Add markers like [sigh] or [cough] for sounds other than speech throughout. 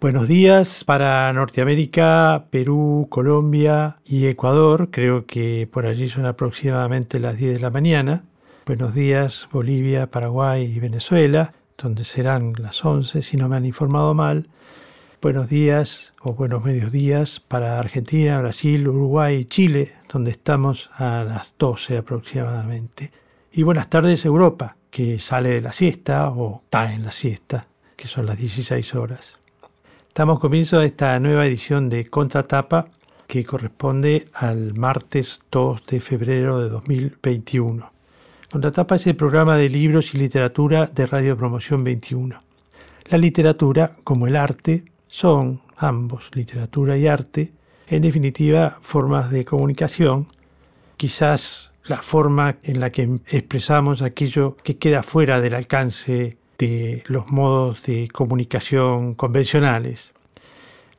Buenos días para Norteamérica, Perú, Colombia y Ecuador. Creo que por allí son aproximadamente las 10 de la mañana. Buenos días Bolivia, Paraguay y Venezuela, donde serán las 11 si no me han informado mal. Buenos días o buenos medios días para Argentina, Brasil, Uruguay y Chile, donde estamos a las 12 aproximadamente. Y buenas tardes Europa, que sale de la siesta o está en la siesta, que son las 16 horas. Damos comienzo a esta nueva edición de Contratapa que corresponde al martes 2 de febrero de 2021. Contratapa es el programa de libros y literatura de Radio Promoción 21. La literatura, como el arte, son ambos, literatura y arte, en definitiva formas de comunicación, quizás la forma en la que expresamos aquello que queda fuera del alcance de los modos de comunicación convencionales.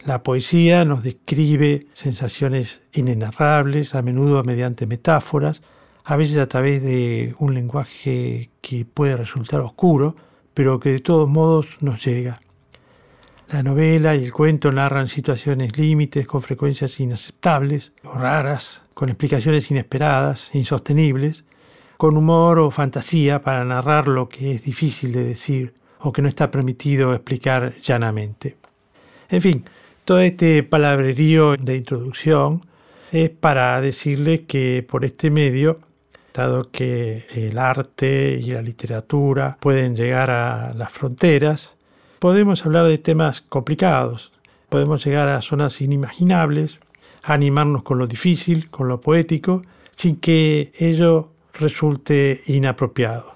La poesía nos describe sensaciones inenarrables, a menudo mediante metáforas, a veces a través de un lenguaje que puede resultar oscuro, pero que de todos modos nos llega. La novela y el cuento narran situaciones límites con frecuencias inaceptables o raras, con explicaciones inesperadas, insostenibles, con humor o fantasía para narrar lo que es difícil de decir o que no está permitido explicar llanamente. En fin, todo este palabrerío de introducción es para decirles que por este medio, dado que el arte y la literatura pueden llegar a las fronteras, podemos hablar de temas complicados, podemos llegar a zonas inimaginables, animarnos con lo difícil, con lo poético, sin que ello resulte inapropiado.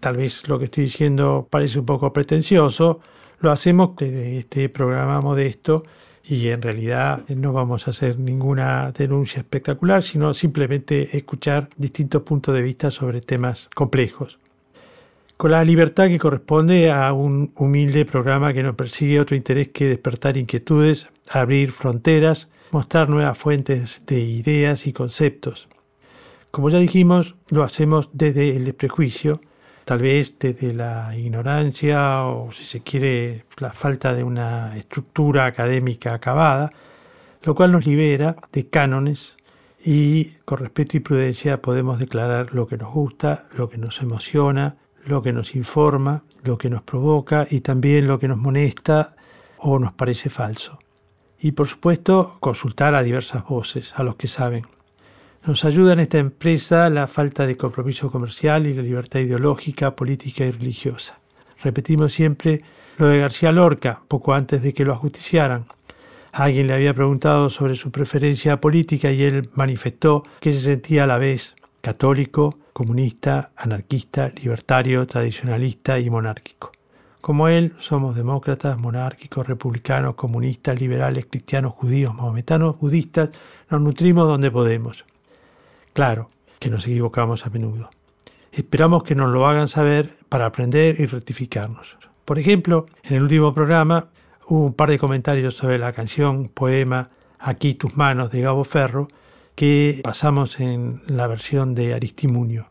Tal vez lo que estoy diciendo parece un poco pretencioso, lo hacemos desde este programa modesto y en realidad no vamos a hacer ninguna denuncia espectacular, sino simplemente escuchar distintos puntos de vista sobre temas complejos. Con la libertad que corresponde a un humilde programa que no persigue otro interés que despertar inquietudes, abrir fronteras, mostrar nuevas fuentes de ideas y conceptos. Como ya dijimos, lo hacemos desde el desprejuicio, tal vez desde la ignorancia o si se quiere la falta de una estructura académica acabada, lo cual nos libera de cánones y con respeto y prudencia podemos declarar lo que nos gusta, lo que nos emociona, lo que nos informa, lo que nos provoca y también lo que nos molesta o nos parece falso. Y por supuesto consultar a diversas voces, a los que saben. Nos ayuda en esta empresa la falta de compromiso comercial y la libertad ideológica, política y religiosa. Repetimos siempre lo de García Lorca, poco antes de que lo ajusticiaran. Alguien le había preguntado sobre su preferencia política y él manifestó que se sentía a la vez católico, comunista, anarquista, libertario, tradicionalista y monárquico. Como él, somos demócratas, monárquicos, republicanos, comunistas, liberales, cristianos, judíos, mahometanos, budistas, nos nutrimos donde podemos. Claro que nos equivocamos a menudo. Esperamos que nos lo hagan saber para aprender y rectificarnos. Por ejemplo, en el último programa hubo un par de comentarios sobre la canción, poema Aquí tus manos de Gabo Ferro, que pasamos en la versión de Aristimunio.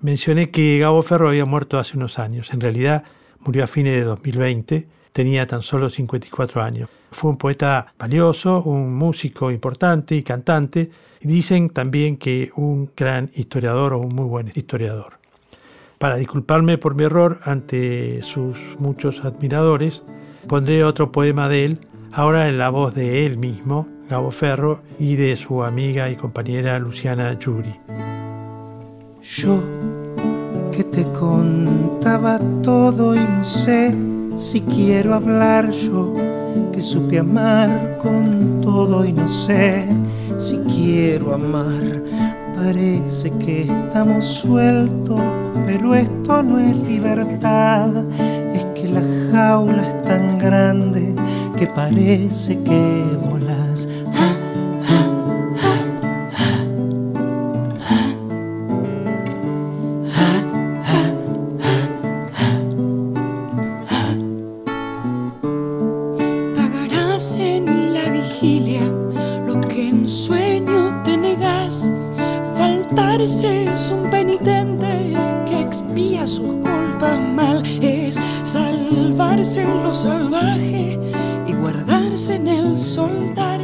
Mencioné que Gabo Ferro había muerto hace unos años. En realidad murió a fines de 2020, tenía tan solo 54 años. Fue un poeta valioso, un músico importante y cantante, Dicen también que un gran historiador o un muy buen historiador. Para disculparme por mi error ante sus muchos admiradores, pondré otro poema de él, ahora en la voz de él mismo, Gabo Ferro, y de su amiga y compañera Luciana Yuri. Yo que te contaba todo y no sé si quiero hablar yo, que supe amar con todo y no sé si quiero amar. Parece que estamos sueltos, pero esto no es libertad. Es que la jaula es tan grande que parece que volas. Es un penitente que expía sus culpas mal, es salvar salvarse en lo salvaje y guardarse en el soltar.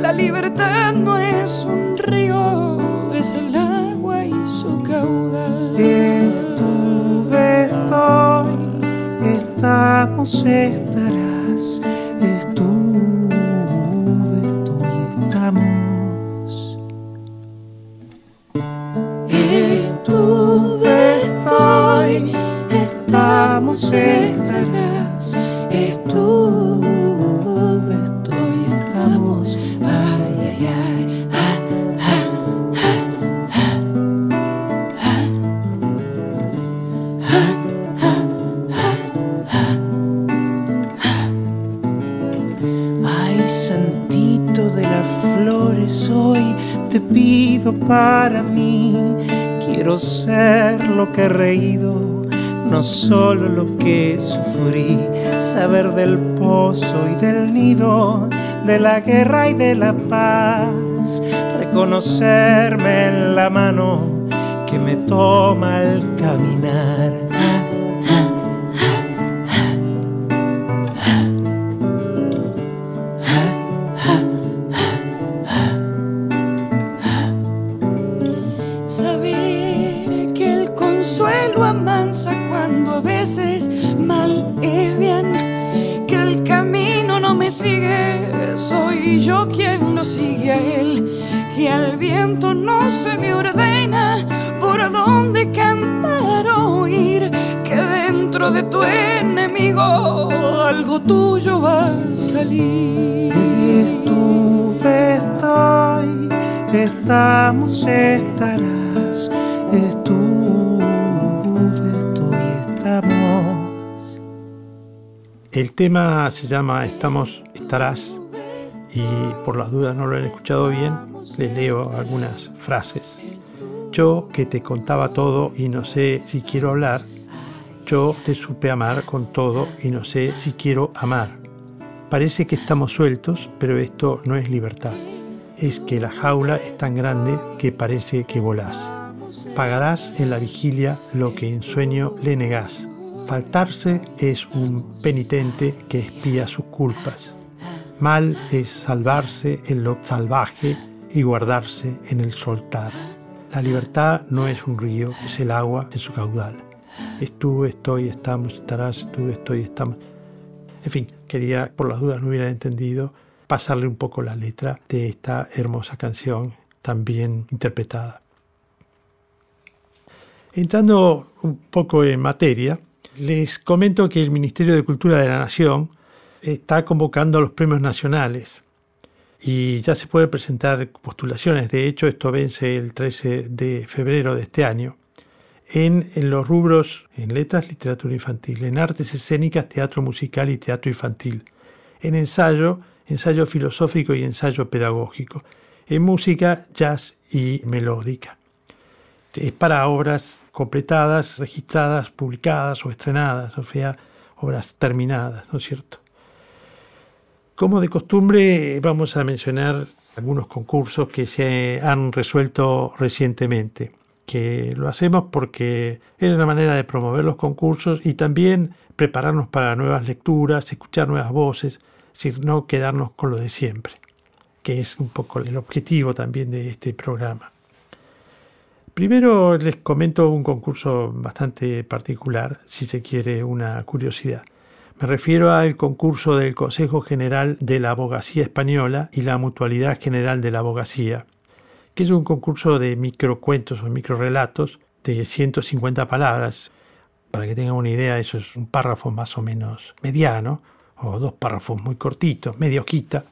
La libertad no es un río, es el agua y su caudal. Estuve, estoy, estamos, estarás. De la guerra y de la paz. Reconocerme en la mano que me toma al caminar. Saber que el consuelo amansa cuando a veces mal es bien. Sigue, soy yo quien lo sigue a él. Que al viento no se le ordena por dónde cantar o ir. Que dentro de tu enemigo algo tuyo va a salir. Estuve, estoy, estamos, estarás. Estuve, El tema se llama Estamos, estarás y por las dudas no lo han escuchado bien, les leo algunas frases. Yo que te contaba todo y no sé si quiero hablar, yo te supe amar con todo y no sé si quiero amar. Parece que estamos sueltos, pero esto no es libertad. Es que la jaula es tan grande que parece que volás. Pagarás en la vigilia lo que en sueño le negás. Faltarse es un penitente que espía sus culpas. Mal es salvarse en lo salvaje y guardarse en el soltar. La libertad no es un río, es el agua en su caudal. Estuve, estoy, estamos, estarás, estuve, estoy, estamos. En fin, quería, por las dudas no hubiera entendido, pasarle un poco la letra de esta hermosa canción, tan bien interpretada. Entrando un poco en materia, les comento que el Ministerio de Cultura de la Nación está convocando a los premios nacionales y ya se puede presentar postulaciones. De hecho, esto vence el 13 de febrero de este año en, en, los rubros en letras, literatura infantil, en artes escénicas, teatro musical y teatro infantil, en ensayo, ensayo filosófico y ensayo pedagógico, en música, jazz y melódica. Es para obras completadas, registradas, publicadas o estrenadas, o sea, obras terminadas, ¿no es cierto? Como de costumbre, vamos a mencionar algunos concursos que se han resuelto recientemente, que lo hacemos porque es una manera de promover los concursos y también prepararnos para nuevas lecturas, escuchar nuevas voces, es decir, no quedarnos con lo de siempre, que es un poco el objetivo también de este programa. Primero les comento un concurso bastante particular, si se quiere una curiosidad. Me refiero al concurso del Consejo General de la Abogacía Española y la Mutualidad General de la Abogacía, que es un concurso de microcuentos o microrelatos de 150 palabras. Para que tengan una idea, eso es un párrafo más o menos mediano, o dos párrafos muy cortitos, media hojita.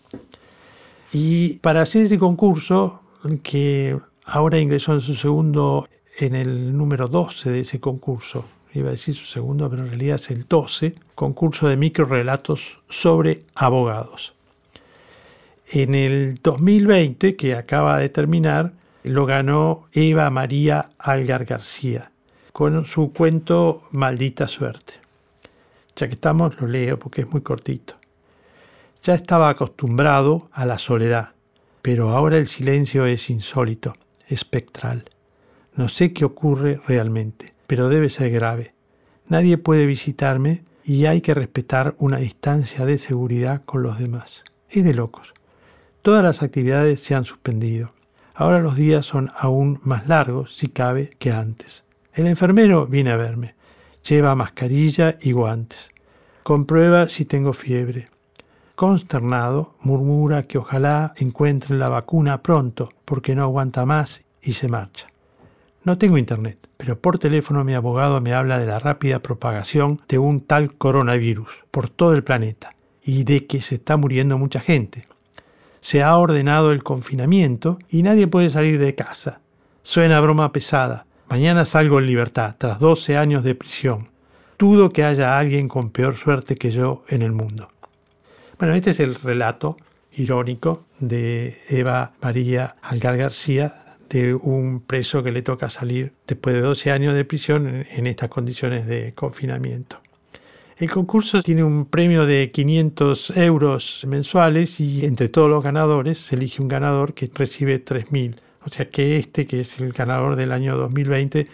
Y para hacer este concurso, que ahora ingresó en su segundo, en el número 12 de ese concurso, iba a decir su segundo, pero en realidad es el 12, concurso de microrelatos sobre abogados. En el 2020, que acaba de terminar, lo ganó Eva María Algar García con su cuento Maldita Suerte. Ya que estamos, lo leo porque es muy cortito. Ya estaba acostumbrado a la soledad, pero ahora el silencio es insólito, espectral. No sé qué ocurre realmente pero debe ser grave. Nadie puede visitarme y hay que respetar una distancia de seguridad con los demás. Es de locos. Todas las actividades se han suspendido. Ahora los días son aún más largos, si cabe, que antes. El enfermero viene a verme. Lleva mascarilla y guantes. Comprueba si tengo fiebre. Consternado, murmura que ojalá encuentren la vacuna pronto, porque no aguanta más y se marcha. No tengo internet, pero por teléfono mi abogado me habla de la rápida propagación de un tal coronavirus por todo el planeta y de que se está muriendo mucha gente. Se ha ordenado el confinamiento y nadie puede salir de casa. Suena broma pesada. Mañana salgo en libertad, tras 12 años de prisión. Dudo que haya alguien con peor suerte que yo en el mundo. Bueno, este es el relato irónico de Eva María Algar García, de un preso que le toca salir después de 12 años de prisión en, estas condiciones de confinamiento. El concurso tiene un premio de 500 euros mensuales y entre todos los ganadores se elige un ganador que recibe 3.000. O sea que este, que es el ganador del año 2020,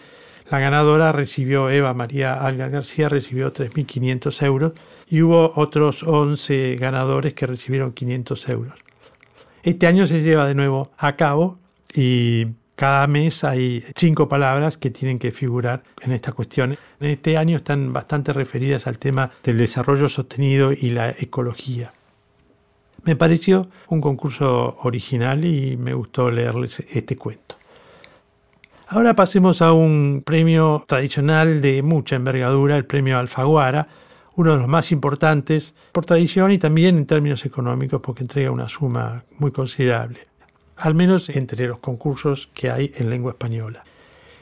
la ganadora recibió, Eva María Algar García, recibió 3.500 euros y hubo otros 11 ganadores que recibieron 500 euros. Este año se lleva de nuevo a cabo y cada mes hay cinco palabras que tienen que figurar en esta cuestión. En este año están bastante referidas al tema del desarrollo sostenido y la ecología. Me pareció un concurso original y me gustó leerles este cuento. Ahora pasemos a un premio tradicional de mucha envergadura, el premio Alfaguara, uno de los más importantes por tradición y también en términos económicos porque entrega una suma muy considerable, al menos entre los concursos que hay en lengua española.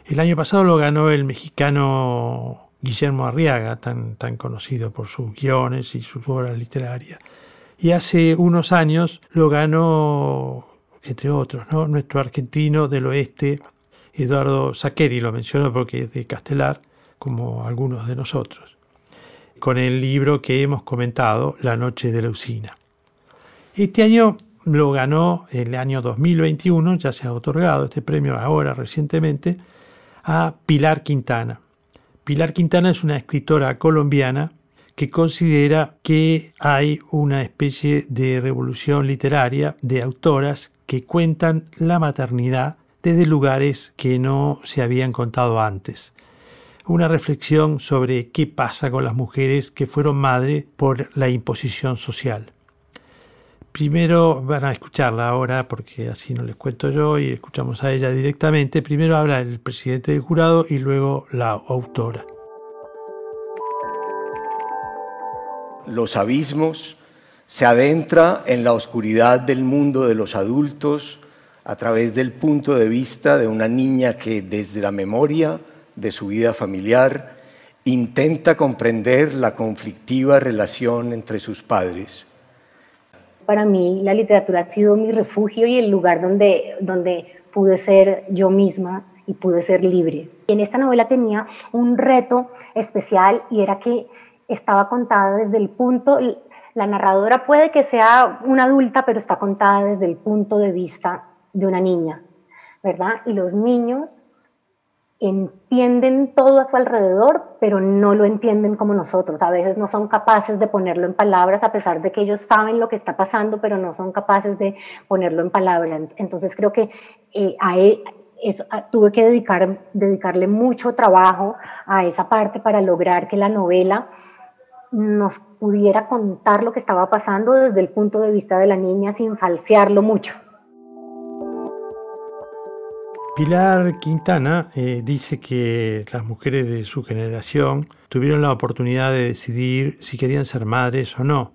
El año pasado lo ganó el mexicano Guillermo Arriaga, tan, tan conocido por sus guiones y sus obras literarias. Y hace unos años lo ganó, entre otros, ¿no? nuestro argentino del oeste, Eduardo Saqueri, lo menciono porque es de Castelar, como algunos de nosotros con el libro que hemos comentado, La Noche de la Usina. Este año lo ganó el año 2021, ya se ha otorgado este premio ahora recientemente, a Pilar Quintana. Pilar Quintana es una escritora colombiana que considera que hay una especie de revolución literaria de autoras que cuentan la maternidad desde lugares que no se habían contado antes una reflexión sobre qué pasa con las mujeres que fueron madres por la imposición social. Primero van a escucharla ahora porque así no les cuento yo y escuchamos a ella directamente. Primero habla el presidente del jurado y luego la autora. Los abismos se adentra en la oscuridad del mundo de los adultos a través del punto de vista de una niña que desde la memoria de su vida familiar, intenta comprender la conflictiva relación entre sus padres. Para mí la literatura ha sido mi refugio y el lugar donde, donde pude ser yo misma y pude ser libre. En esta novela tenía un reto especial y era que estaba contada desde el punto, la narradora puede que sea una adulta, pero está contada desde el punto de vista de una niña, ¿verdad? Y los niños entienden todo a su alrededor, pero no lo entienden como nosotros. A veces no son capaces de ponerlo en palabras, a pesar de que ellos saben lo que está pasando, pero no son capaces de ponerlo en palabras. Entonces creo que eh, a e, tuve que dedicar, dedicarle mucho trabajo a esa parte para lograr que la novela nos pudiera contar lo que estaba pasando desde el punto de vista de la niña sin falsearlo mucho. Pilar Quintana eh, dice que las mujeres de su generación tuvieron la oportunidad de decidir si querían ser madres o no,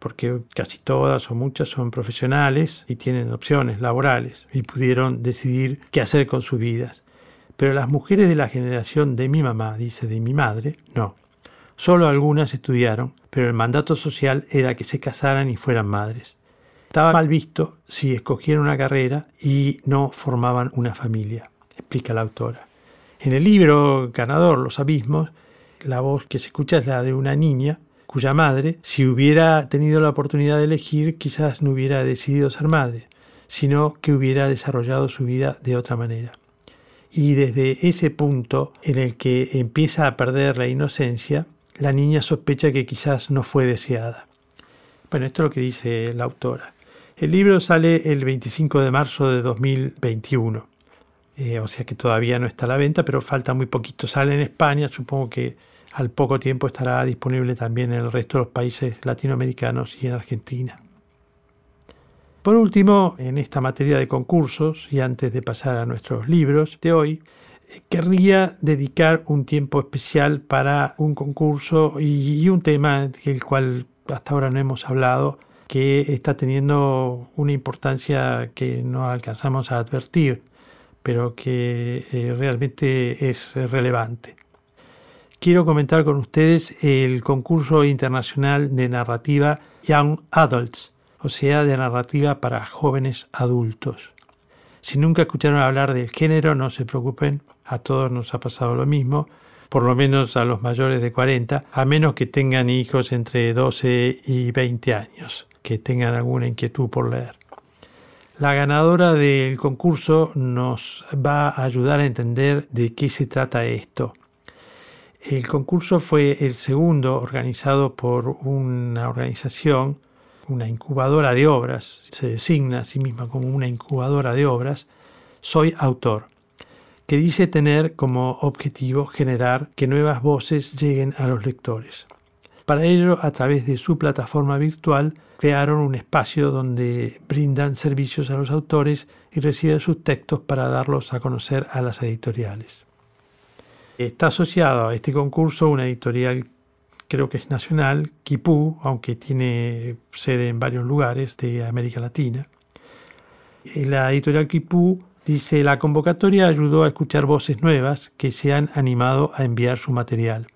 porque casi todas o muchas son profesionales y tienen opciones laborales y pudieron decidir qué hacer con sus vidas. Pero las mujeres de la generación de mi mamá, dice de mi madre, no. Solo algunas estudiaron, pero el mandato social era que se casaran y fueran madres. Estaba mal visto si escogían una carrera y no formaban una familia, explica la autora. En el libro ganador, Los Abismos, la voz que se escucha es la de una niña cuya madre, si hubiera tenido la oportunidad de elegir, quizás no hubiera decidido ser madre, sino que hubiera desarrollado su vida de otra manera. Y desde ese punto en el que empieza a perder la inocencia, la niña sospecha que quizás no fue deseada. Bueno, esto es lo que dice la autora. El libro sale el 25 de marzo de 2021, eh, o sea que todavía no está a la venta, pero falta muy poquito. Sale en España, supongo que al poco tiempo estará disponible también en el resto de los países latinoamericanos y en Argentina. Por último, en esta materia de concursos, y antes de pasar a nuestros libros de hoy, eh, querría dedicar un tiempo especial para un concurso y, un tema del cual hasta ahora no hemos hablado, que está teniendo una importancia que no alcanzamos a advertir, pero que eh, realmente es relevante. Quiero comentar con ustedes el concurso internacional de narrativa Young Adults, o sea, de narrativa para jóvenes adultos. Si nunca escucharon hablar del género, no se preocupen, a todos nos ha pasado lo mismo, por lo menos a los mayores de 40, a menos que tengan hijos entre 12 y 20 años, que tengan alguna inquietud por leer. La ganadora del concurso nos va a ayudar a entender de qué se trata esto. El concurso fue el segundo organizado por una organización una incubadora de obras, se designa a sí misma como una incubadora de obras, soy autor, que dice tener como objetivo generar que nuevas voces lleguen a los lectores. Para ello, a través de su plataforma virtual, crearon un espacio donde brindan servicios a los autores y reciben sus textos para darlos a conocer a las editoriales. Está asociado a este concurso una editorial creo que es nacional, Kipú, aunque tiene sede en varios lugares de América Latina. La editorial Kipú dice, la convocatoria ayudó a escuchar voces nuevas que se han animado a enviar su material.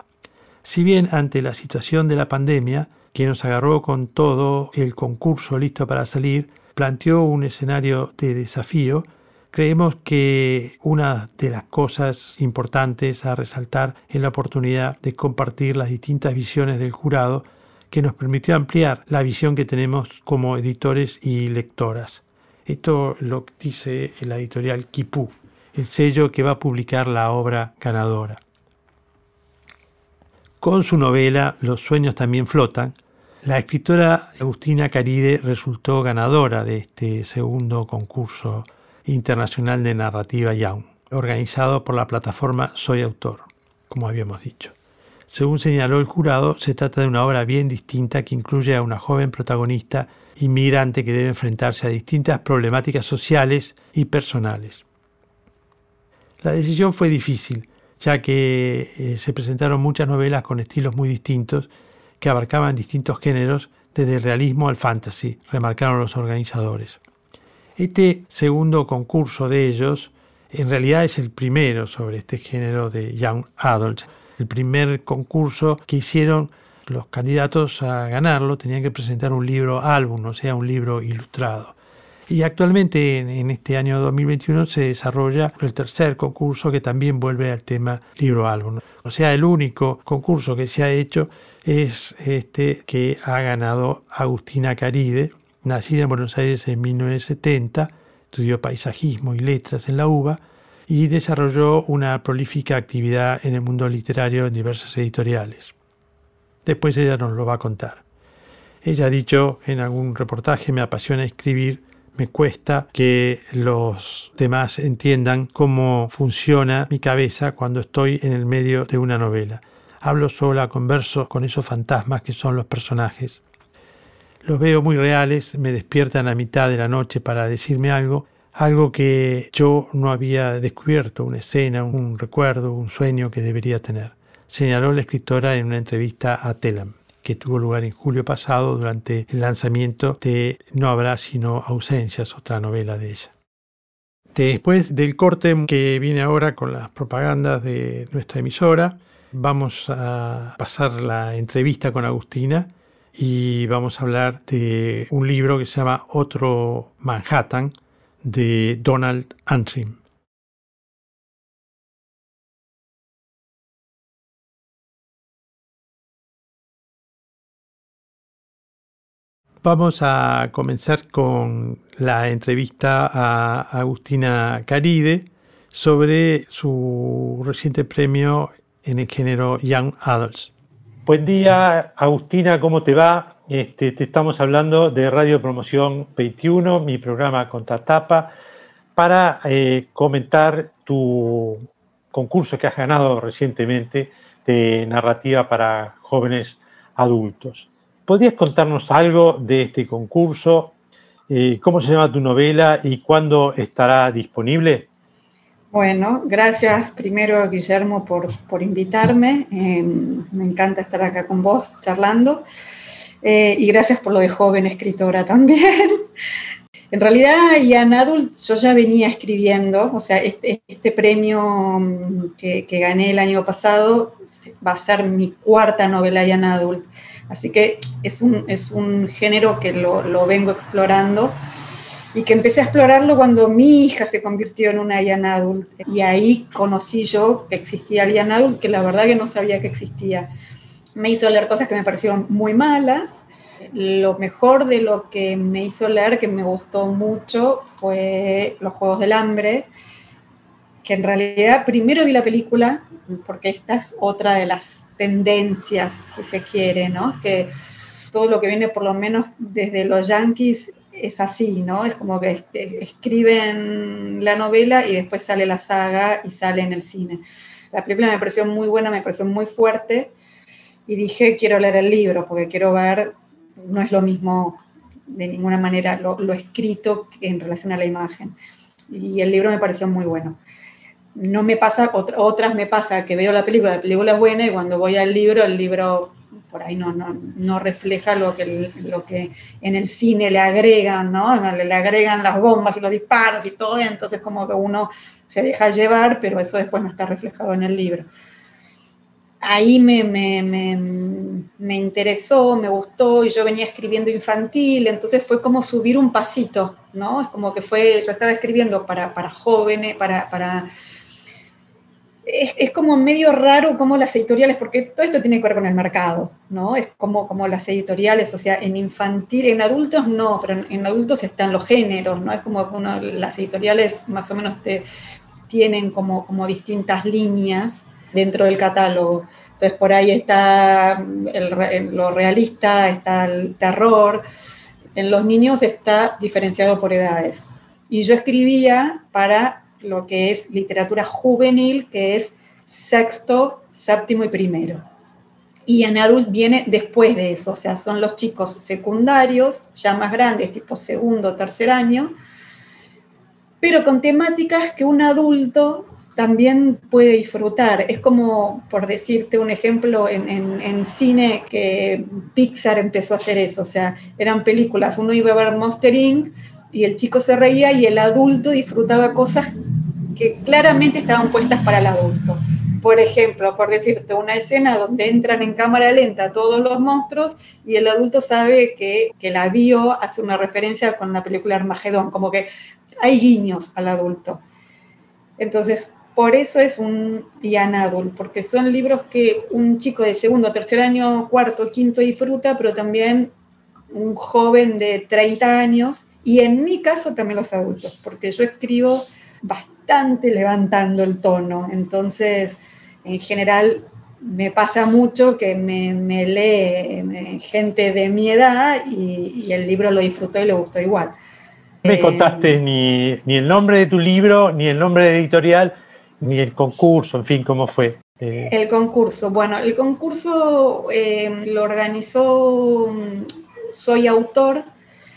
Si bien ante la situación de la pandemia, que nos agarró con todo el concurso listo para salir, planteó un escenario de desafío, Creemos que una de las cosas importantes a resaltar es la oportunidad de compartir las distintas visiones del jurado que nos permitió ampliar la visión que tenemos como editores y lectoras. Esto lo dice la editorial Kipú, el sello que va a publicar la obra ganadora. Con su novela Los sueños también flotan, la escritora Agustina Caride resultó ganadora de este segundo concurso Internacional de Narrativa Young, organizado por la plataforma Soy Autor, como habíamos dicho. Según señaló el jurado, se trata de una obra bien distinta que incluye a una joven protagonista inmigrante que debe enfrentarse a distintas problemáticas sociales y personales. La decisión fue difícil, ya que eh, se presentaron muchas novelas con estilos muy distintos que abarcaban distintos géneros, desde el realismo al fantasy, remarcaron los organizadores. Este segundo concurso de ellos en realidad es el primero sobre este género de Young Adults. El primer concurso que hicieron los candidatos a ganarlo tenían que presentar un libro álbum, o sea, un libro ilustrado. Y actualmente en, este año 2021 se desarrolla el tercer concurso que también vuelve al tema libro álbum. O sea, el único concurso que se ha hecho es este que ha ganado Agustina Caride, Nacida en Buenos Aires en 1970, estudió paisajismo y letras en la UBA y desarrolló una prolífica actividad en el mundo literario en diversas editoriales. Después ella nos lo va a contar. Ella ha dicho en algún reportaje, me apasiona escribir, me cuesta que los demás entiendan cómo funciona mi cabeza cuando estoy en el medio de una novela. Hablo sola, converso con esos fantasmas que son los personajes. Los veo muy reales, me despiertan a mitad de la noche para decirme algo, algo que yo no había descubierto, una escena, un recuerdo, un sueño que debería tener, señaló la escritora en una entrevista a Telam que tuvo lugar en julio pasado durante el lanzamiento de No habrá sino ausencias, otra novela de ella. Después del corte que viene ahora con las propagandas de nuestra emisora, vamos a pasar la entrevista con Agustina y vamos a hablar de un libro que se llama Otro Manhattan de Donald Antrim. Vamos a comenzar con la entrevista a Agustina Caride sobre su reciente premio en el género Young Adults. Buen día, Agustina, ¿cómo te va? Este, te estamos hablando de Radio Promoción 21, mi programa Contratapa, para eh, comentar tu concurso que has ganado recientemente de narrativa para jóvenes adultos. ¿Podrías contarnos algo de este concurso? Eh, ¿Cómo se llama tu novela y cuándo estará disponible? Bueno, gracias primero Guillermo por, por invitarme. Eh, me encanta estar acá con vos charlando. Eh, y gracias por lo de joven escritora también. [laughs] en realidad, ya en Adult yo ya venía escribiendo, o sea, este, este premio mm, que, que, gané el año pasado va a ser mi cuarta novela ya en Adult. Así que es un, es un género que lo, lo vengo explorando y que empecé a explorarlo cuando mi hija se convirtió en una young adult. Y ahí conocí yo que existía el young adult, que la verdad que no sabía que existía. Me hizo leer cosas que me parecieron muy malas. Lo mejor de lo que me hizo leer, que me gustó mucho, fue Los Juegos del Hambre, que en realidad primero vi la película, porque esta es otra de las tendencias, si se quiere, ¿no? Que todo lo que viene por lo menos desde los yankees es así, ¿no? Es como que escriben la novela y después sale la saga y sale en el cine. La película me pareció muy buena, me pareció muy fuerte y dije, quiero leer el libro porque quiero ver, no es lo mismo de ninguna manera lo, escrito en relación a la imagen. Y el libro me pareció muy bueno. No me pasa, otras me pasa que veo la película, la película es buena y cuando voy al libro, el libro por ahí no, no, no refleja lo que, lo que en el cine le agregan, ¿no? Le, agregan las bombas y los disparos y todo, entonces como que uno se deja llevar, pero eso después no está reflejado en el libro. Ahí me, me, me, me interesó, me gustó, y yo venía escribiendo infantil, entonces fue como subir un pasito, ¿no? Es como que fue, yo estaba escribiendo para, para jóvenes, para, para es, como medio raro como las editoriales, porque todo esto tiene que ver con el mercado, ¿no? Es como, como las editoriales, o sea, en infantil, en adultos no, pero en, adultos están los géneros, ¿no? Es como las editoriales más o menos te, tienen como, como distintas líneas dentro del catálogo. Entonces por ahí está lo realista, está el terror. En los niños está diferenciado por edades. Y yo escribía para lo que es literatura juvenil, que es sexto, séptimo y primero. Y en adult viene después de eso, o sea, son los chicos secundarios, ya más grandes, tipo segundo, tercer año, pero con temáticas que un adulto también puede disfrutar. Es como, por decirte un ejemplo, en, en, cine que Pixar empezó a hacer eso, o sea, eran películas, uno iba a ver Monster Inc y el chico se reía y el adulto disfrutaba cosas que claramente estaban puestas para el adulto. Por ejemplo, por decirte, una escena donde entran en cámara lenta todos los monstruos y el adulto sabe que, que la vio, hace una referencia con la película Armagedón, como que hay guiños al adulto. Entonces, por eso es un young adult, porque son libros que un chico de segundo, tercer año, cuarto, quinto disfruta, pero también un joven de 30 años y en mi caso también los adultos, porque yo escribo bastante levantando el tono, entonces en general me pasa mucho que me, lee gente de mi edad y, el libro lo disfrutó y le gustó igual. No me eh, contaste ni, el nombre de tu libro, ni el nombre de editorial, ni el concurso, en fin, ¿cómo fue? Eh, el concurso, bueno, el concurso eh, lo organizó mm, Soy Autor,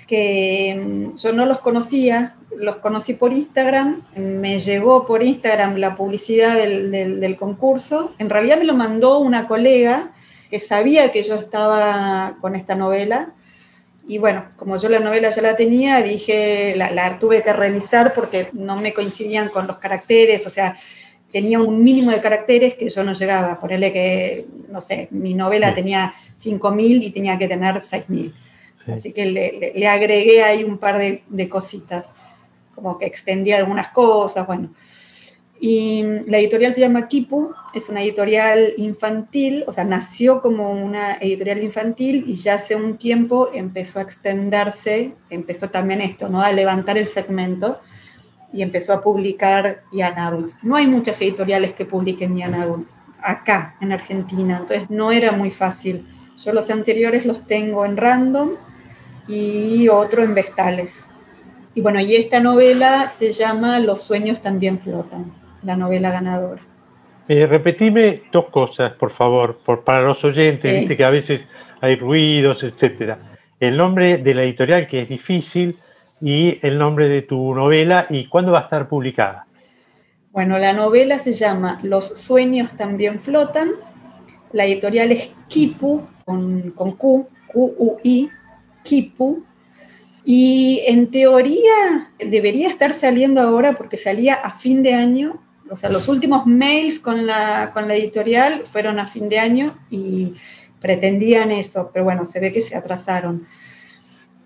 que mm, yo no los conocía, los conocí por Instagram, me llegó por Instagram la publicidad del, concurso, en realidad me lo mandó una colega que sabía que yo estaba con esta novela, y bueno, como yo la novela ya la tenía, dije, la, la, tuve que revisar porque no me coincidían con los caracteres, o sea, tenía un mínimo de caracteres que yo no llegaba. Ponerle que, no sé, mi novela tenía 5.000 y tenía que tener 6.000. Así que le, agregué ahí un par de, cositas, como que extendí algunas cosas, bueno. Y la editorial se llama Kipu, es una editorial infantil, o sea, nació como una editorial infantil y ya hace un tiempo empezó a extenderse, empezó también esto, ¿no? A levantar el segmento y empezó a publicar Young Adults. No hay muchas editoriales que publiquen Young Adults. acá en Argentina, entonces no era muy fácil. Yo los anteriores los tengo en random y otro en Vestales. Y bueno, y esta novela se llama Los sueños también flotan, la novela ganadora. Eh, repetime dos cosas, por favor, por, para los oyentes, viste que a veces hay ruidos, etcétera. El nombre de la editorial, que es difícil, y el nombre de tu novela y cuándo va a estar publicada. Bueno, la novela se llama Los sueños también flotan. La editorial es Kipu, con, con Q, Q-U-I, Kipu. Y en teoría debería estar saliendo ahora porque salía a fin de año. O sea, los últimos mails con la, con la editorial fueron a fin de año y pretendían eso, pero bueno, se ve que se atrasaron.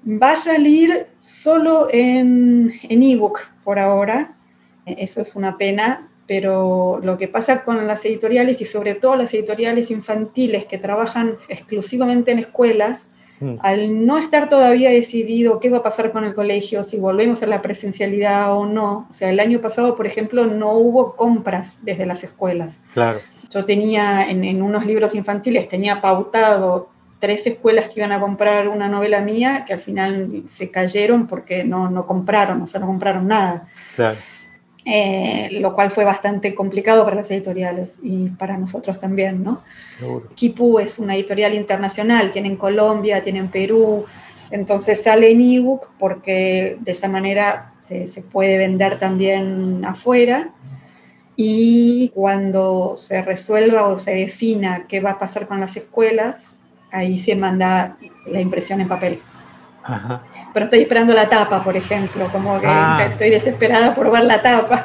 Va a salir solo en ebook por ahora, eso es una pena, pero lo que pasa con las editoriales y sobre todo las editoriales infantiles que trabajan exclusivamente en escuelas, mm. al no estar todavía decidido qué va a pasar con el colegio, si volvemos a la presencialidad o no, o sea, el año pasado, por ejemplo, no hubo compras desde las escuelas. Claro. Yo tenía en, unos libros infantiles, tenía pautado tres escuelas que iban a comprar una novela mía que al final se cayeron porque no, no compraron, o sea, no compraron nada. Claro. Eh, lo cual fue bastante complicado para las editoriales y para nosotros también, ¿no? Kipu es una editorial internacional, tiene en Colombia, tiene en Perú, entonces sale en ebook porque de esa manera se, se puede vender también afuera y cuando se resuelva o se defina qué va a pasar con las escuelas, ahí se manda la impresión en papel. Pero estoy esperando la tapa, por ejemplo, como que ah. estoy desesperada por ver la tapa.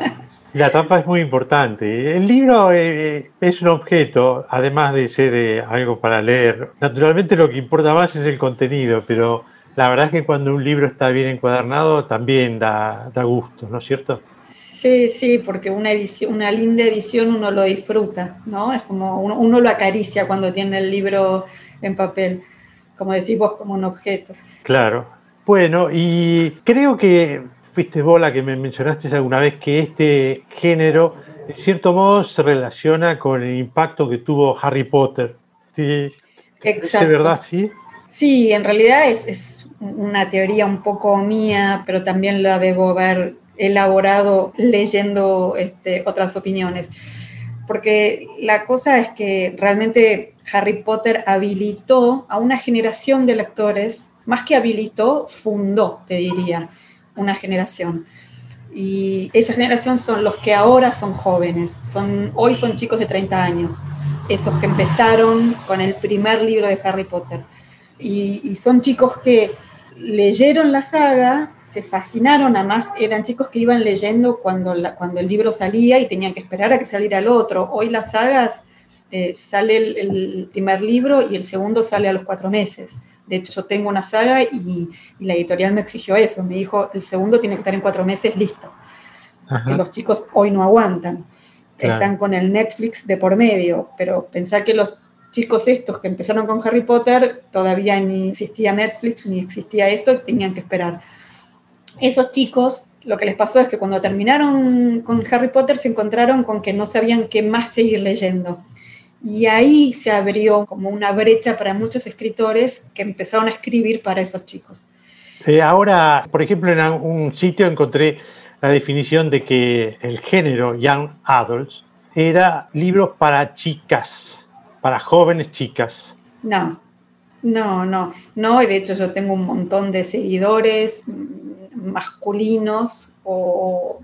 La tapa es muy importante. El libro eh, es un objeto, además de ser eh, algo para leer. Naturalmente lo que importa más es el contenido, pero la verdad es que cuando un libro está bien encuadernado también da, da gusto, ¿no es cierto? Sí, sí, porque una, edición, una linda edición uno lo disfruta, ¿no? Es como uno, lo acaricia cuando tiene el libro en papel, como decís vos, como un objeto. Claro. Bueno, y creo que fuiste vos la que me mencionaste alguna vez que este género, de cierto modo, se relaciona con el impacto que tuvo Harry Potter. Exacto. ¿Es verdad, sí? Sí, en realidad es, es una teoría un poco mía, pero también la debo ver elaborado leyendo este, otras opiniones. Porque la cosa es que realmente Harry Potter habilitó a una generación de lectores, más que habilitó, fundó, te diría, una generación. Y esa generación son los que ahora son jóvenes, son, hoy son chicos de 30 años, esos que empezaron con el primer libro de Harry Potter. Y, son chicos que leyeron la saga, se fascinaron, además eran chicos que iban leyendo cuando, cuando el libro salía y tenían que esperar a que saliera el otro. Hoy las sagas eh, sale el, primer libro y el segundo sale a los cuatro meses. De hecho, yo tengo una saga y, la editorial me exigió eso. Me dijo, el segundo tiene que estar en cuatro meses listo. Que los chicos hoy no aguantan. Están con el Netflix de por medio, pero pensar que los chicos estos que empezaron con Harry Potter, todavía ni existía Netflix, ni existía esto, tenían que esperar esos chicos lo que les pasó es que cuando terminaron con Harry Potter se encontraron con que no sabían qué más seguir leyendo. Y ahí se abrió como una brecha para muchos escritores que empezaron a escribir para esos chicos. Eh, ahora, por ejemplo, en un sitio encontré la definición de que el género Young Adults era libros para chicas, para jóvenes chicas. No, no, no, no. De hecho, yo tengo un montón de seguidores masculinos o,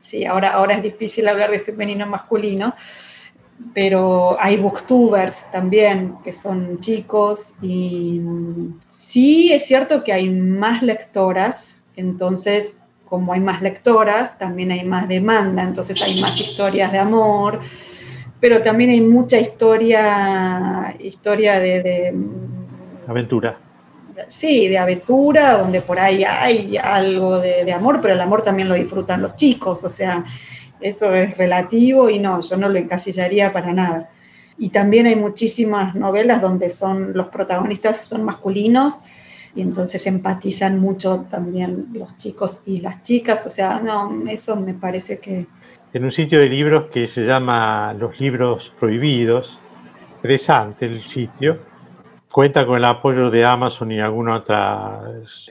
sí, ahora, ahora es difícil hablar de femenino masculino, pero hay booktubers también que son chicos y sí es cierto que hay más lectoras, entonces como hay más lectoras, también hay más demanda, entonces hay más historias de amor, pero también hay mucha historia, historia de aventura. Sí, de aventura, donde por ahí hay algo de, amor, pero el amor también lo disfrutan los chicos, o sea, eso es relativo y no, yo no lo encasillaría para nada. Y también hay muchísimas novelas donde son los protagonistas son masculinos y entonces empatizan mucho también los chicos y las chicas, o sea, no, eso me parece que... en un sitio de libros que se llama Los Libros Prohibidos. Interesante el sitio. Cuenta con el apoyo de Amazon y alguna otra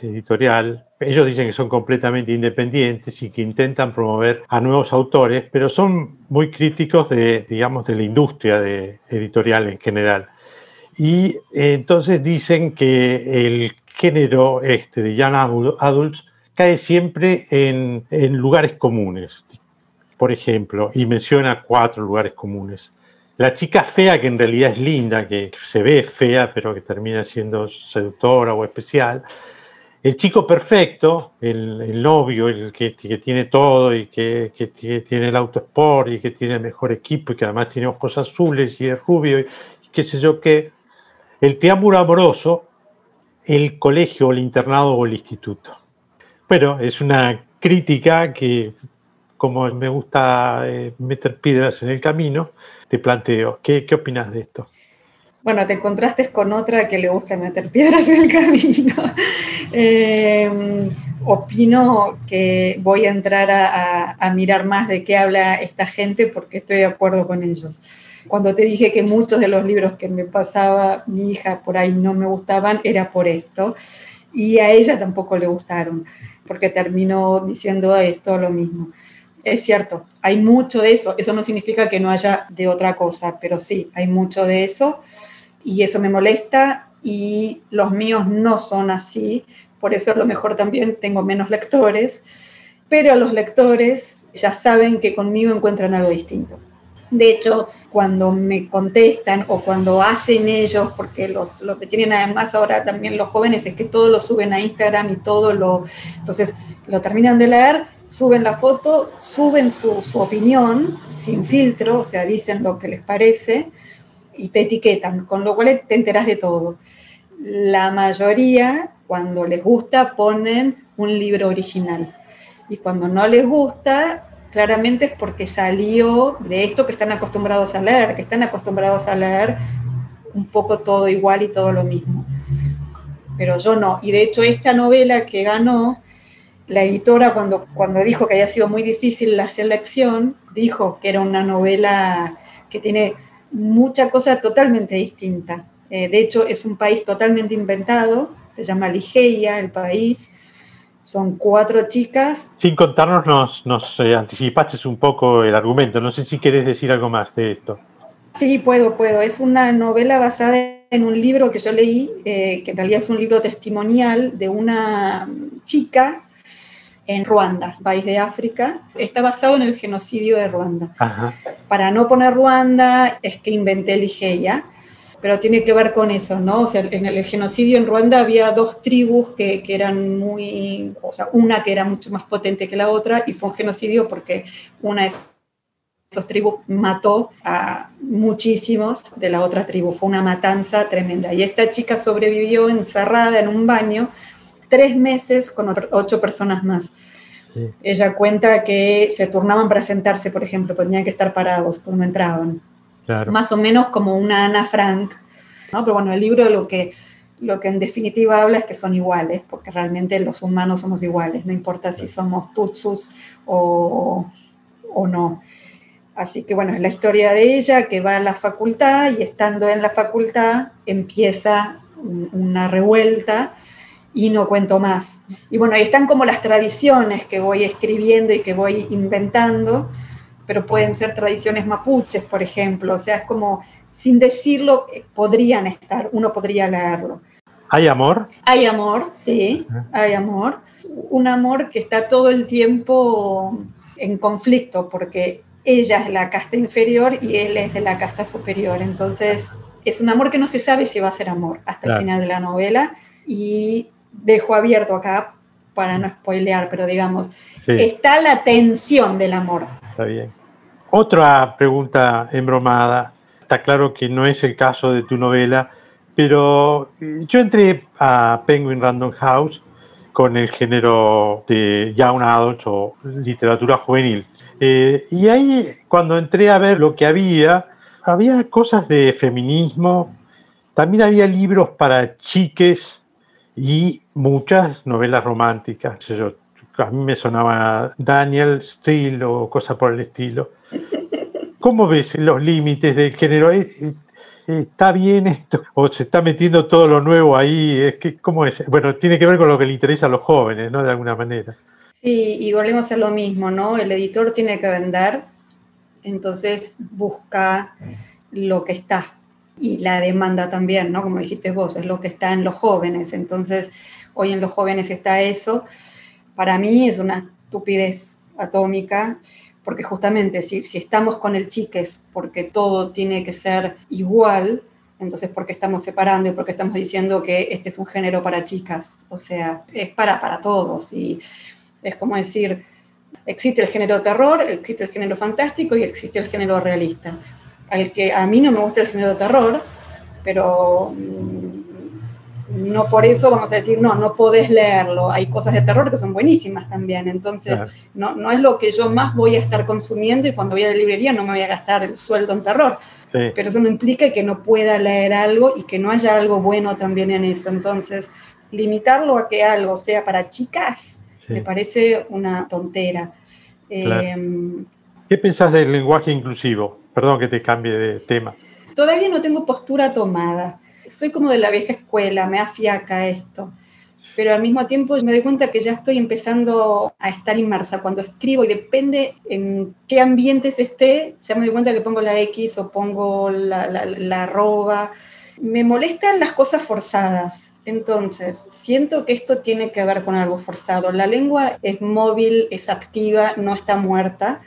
editorial. Ellos dicen que son completamente independientes y que intentan promover a nuevos autores, pero son muy críticos de, digamos, de la industria de editorial en general. Y entonces dicen que el género este de Young Adults cae siempre en, en lugares comunes, por ejemplo, y menciona cuatro lugares comunes. La chica fea, que en realidad es linda, que se ve fea, pero que termina siendo seductora o especial. El chico perfecto, el, novio, el que, tiene todo y que, tiene el auto sport y que tiene el mejor equipo y que además tiene ojos azules y es rubio y, qué sé yo qué. El triángulo amoroso, el colegio, el internado o el instituto. Bueno, es una crítica que, como me gusta eh, meter piedras en el camino, te planteo. ¿Qué, qué opinas de esto? Bueno, te encontraste con otra que le gusta meter piedras en el [laughs] camino. Eh, opino que voy a entrar a, a, mirar más de qué habla esta gente porque estoy de acuerdo con ellos. Cuando te dije que muchos de los libros que me pasaba mi hija por ahí no me gustaban, era por esto. Y a ella tampoco le gustaron, porque terminó diciendo esto lo mismo es cierto, hay mucho de eso. Eso no significa que no haya de otra cosa, pero sí, hay mucho de eso y eso me molesta y los míos no son así. Por eso a lo mejor también tengo menos lectores, pero los lectores ya saben que conmigo encuentran algo distinto. De hecho, cuando me contestan o cuando hacen ellos, porque los, lo que tienen además ahora también los jóvenes es que todo lo suben a Instagram y todo lo... Entonces, lo terminan de leer suben la foto, suben su, opinión sin filtro, o sea, dicen lo que les parece y te etiquetan, con lo cual te enteras de todo. La mayoría, cuando les gusta, ponen un libro original. Y cuando no les gusta, claramente es porque salió de esto que están acostumbrados a leer, que están acostumbrados a leer un poco todo igual y todo lo mismo. Pero yo no. Y de hecho esta novela que ganó la editora cuando, cuando dijo que había sido muy difícil la selección, dijo que era una novela que tiene mucha cosa totalmente distinta. Eh, de hecho, es un país totalmente inventado, se llama Ligeia, el país. Son cuatro chicas. Sin contarnos, nos, nos eh, anticipaste un poco el argumento. No sé si quieres decir algo más de esto. Sí, puedo, puedo. Es una novela basada en un libro que yo leí, eh, que en realidad es un libro testimonial de una chica en Ruanda, país de África. Está basado en el genocidio de Ruanda. Para no poner Ruanda es que inventé Ligeia, pero tiene que ver con eso, ¿no? O sea, en el genocidio en Ruanda había dos tribus que, que, eran muy, o sea, una que era mucho más potente que la otra y fue un genocidio porque una de esas tribus mató a muchísimos de la otra tribu. Fue una matanza tremenda. Y esta chica sobrevivió encerrada en un baño tres meses con ocho personas más. Ella cuenta que se turnaban para sentarse, por ejemplo, pues tenían que estar parados, pues no entraban. Más o menos como una Ana Frank. ¿no? Pero bueno, el libro lo que, lo que en definitiva habla es que son iguales, porque realmente los humanos somos iguales, no importa si somos tutsus o, o no. Así que bueno, es la historia de ella que va a la facultad y estando en la facultad empieza una revuelta y no cuento más. Y bueno, ahí están como las tradiciones que voy escribiendo y que voy inventando, pero pueden ser tradiciones mapuches, por ejemplo, o sea, es como, sin decirlo, eh, podrían estar, uno podría leerlo. ¿Hay amor? Hay amor, sí, hay amor. Un amor que está todo el tiempo en conflicto, porque ella es la casta inferior y él es de la casta superior. Entonces, es un amor que no se sabe si va a ser amor hasta el final de la novela. Y dejo abierto acá para no spoilear, pero digamos, está la tensión del amor. Está bien. Otra pregunta embromada. Está claro que no es el caso de tu novela, pero yo entré a Penguin Random House con el género de Young Adult o literatura juvenil. Eh, y ahí, cuando entré a ver lo que había, había cosas de feminismo, también había libros para chiques y muchas novelas románticas, a mí me sonaba Daniel Steele o cosa por el estilo. [laughs] ¿Cómo ves los límites del género? ¿Está bien esto? ¿O se está metiendo todo lo nuevo ahí? Es que, ¿Cómo es? Bueno, tiene que ver con lo que le interesa a los jóvenes, ¿no? De alguna manera. Sí, y volvemos a lo mismo, ¿no? El editor tiene que vender, entonces busca lo que está. Y la demanda también, ¿no? Como dijiste vos, es lo que está en los jóvenes. Entonces, hoy en los jóvenes está eso. Para mí es una estupidez atómica porque justamente si, si estamos con el chiques porque todo tiene que ser igual, entonces ¿por qué estamos separando y por qué estamos diciendo que este es un género para chicas? O sea, es para, para todos y es como decir, existe el género terror, existe el género fantástico y existe el género realista. Al que a mí no me gusta el género terror, pero mm, no por eso vamos a decir, no, no podés leerlo. Hay cosas de terror que son buenísimas también. Entonces, no, no es lo que yo más voy a estar consumiendo y cuando voy a la librería no me voy a gastar el sueldo en terror. Pero eso no implica que no pueda leer algo y que no haya algo bueno también en eso. Entonces, limitarlo a que algo sea para chicas me parece una tontera. Em, ¿Qué pensás del lenguaje inclusivo? Perdón que te cambie de tema. Todavía no tengo postura tomada soy como de la vieja escuela, me afiaca esto. Pero al mismo tiempo me doy cuenta que ya estoy empezando a estar inmersa cuando escribo y depende en qué ambientes esté, ya me doy cuenta que pongo la X o pongo la, la, arroba. Me molestan las cosas forzadas. Entonces, siento que esto tiene que ver con algo forzado. La lengua es móvil, es activa, no está muerta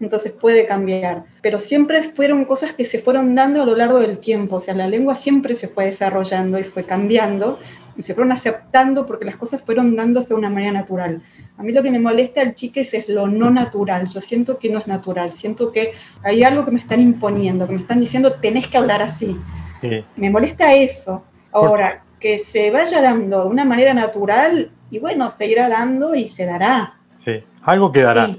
entonces puede cambiar. Pero siempre fueron cosas que se fueron dando a lo largo del tiempo, o sea, la lengua siempre se fue desarrollando y fue cambiando y se fueron aceptando porque las cosas fueron dándose de una manera natural. A mí lo que me molesta al chiques es lo no natural, yo siento que no es natural, siento que hay algo que me están imponiendo, que me están diciendo tenés que hablar así. Me molesta eso. Ahora, que se vaya dando de una manera natural y bueno, se irá dando y se dará. Sí, algo quedará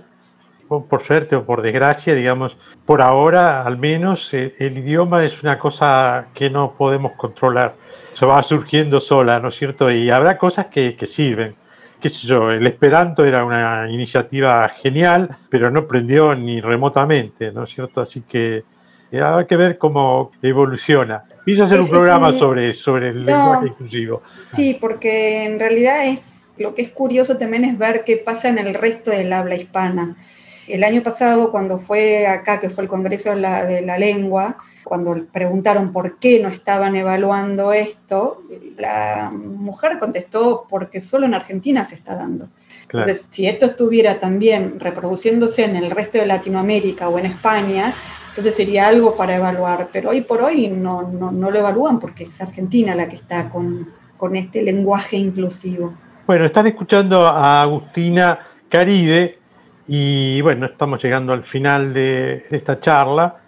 por suerte o por desgracia, digamos, por ahora al menos eh, el idioma es una cosa que no podemos controlar. Se va surgiendo sola, ¿no es cierto? Y habrá cosas que, que sirven. Qué sé yo, el Esperanto era una iniciativa genial, pero no prendió ni remotamente, ¿no es cierto? Así que eh, habrá que ver cómo evoluciona. Quise hacer un programa sobre, sobre el lenguaje inclusivo. Sí, porque en realidad es lo que es curioso también es ver qué pasa en el resto del habla hispana. El año pasado, cuando fue acá, que fue el Congreso de la, Lengua, cuando preguntaron por qué no estaban evaluando esto, la mujer contestó porque solo en Argentina se está dando. Entonces, si esto estuviera también reproduciéndose en el resto de Latinoamérica o en España, entonces sería algo para evaluar, pero hoy por hoy no, no, lo evalúan porque es Argentina la que está con, con este lenguaje inclusivo. Bueno, están escuchando a Agustina Caride, y bueno, estamos llegando al final de, esta charla